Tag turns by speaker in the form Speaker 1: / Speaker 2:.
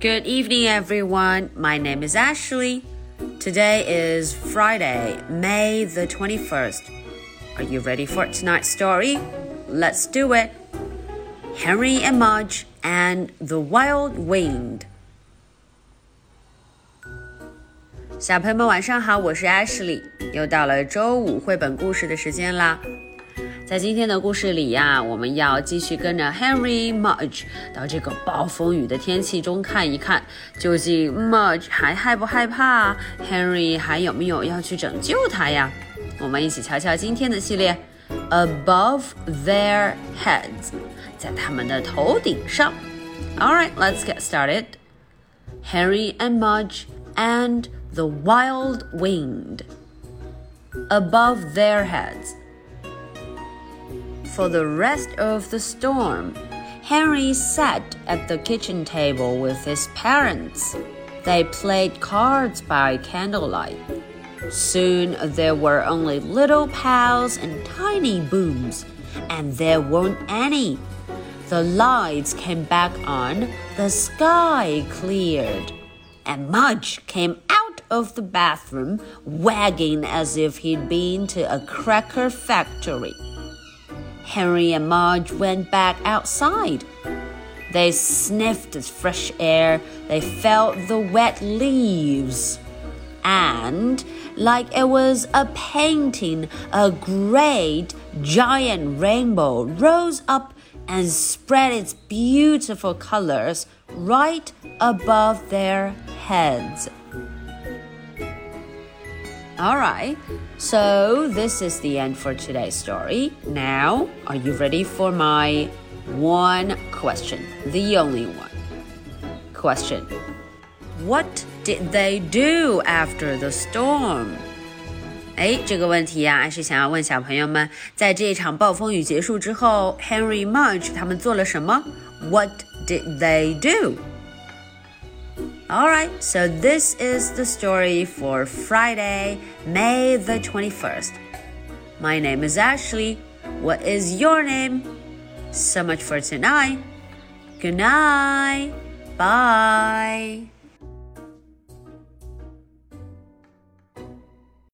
Speaker 1: Good evening, everyone. My name is Ashley. Today is Friday, May the 21st. Are you ready for tonight's story? Let's do it. Henry and Mudge and the Wild Wind. 小朋友们晚上好，我是 Ashley，又到了周五绘本故事的时间啦。 在今天的故事里呀，我们要继续跟着 Henry Mudge 到这个暴风雨的天气中看一看，究竟 Mudge 还害不害怕？Henry 还有没有要去拯救他呀？我们一起瞧瞧今天的系列，Above their heads，在他们的头顶上。All right, let's get started. Henry and Mudge and the Wild Wind. Above their heads for the rest of the storm. Henry sat at the kitchen table with his parents. They played cards by candlelight. Soon there were only little pals and tiny booms, and there weren't any. The lights came back on, the sky cleared, and Mudge came out of the bathroom, wagging as if he'd been to a cracker factory. Henry and Mudge went back outside. They sniffed the fresh air, they felt the wet leaves. And, like it was a painting, a great giant rainbow rose up and spread its beautiful colors right above their heads. All right, so this is the end for today's story. Now, are you ready for my one question? The only one. Question What did they do after the storm? 哎，这个问题呀、啊，是想要问小朋友们，在这一场暴风雨结束之后，Henry Mudge 他们做了什么？What did they do? Alright, so this is the story for Friday, May the 21st. My name is Ashley. What is your name? So much for tonight. Good night. Bye.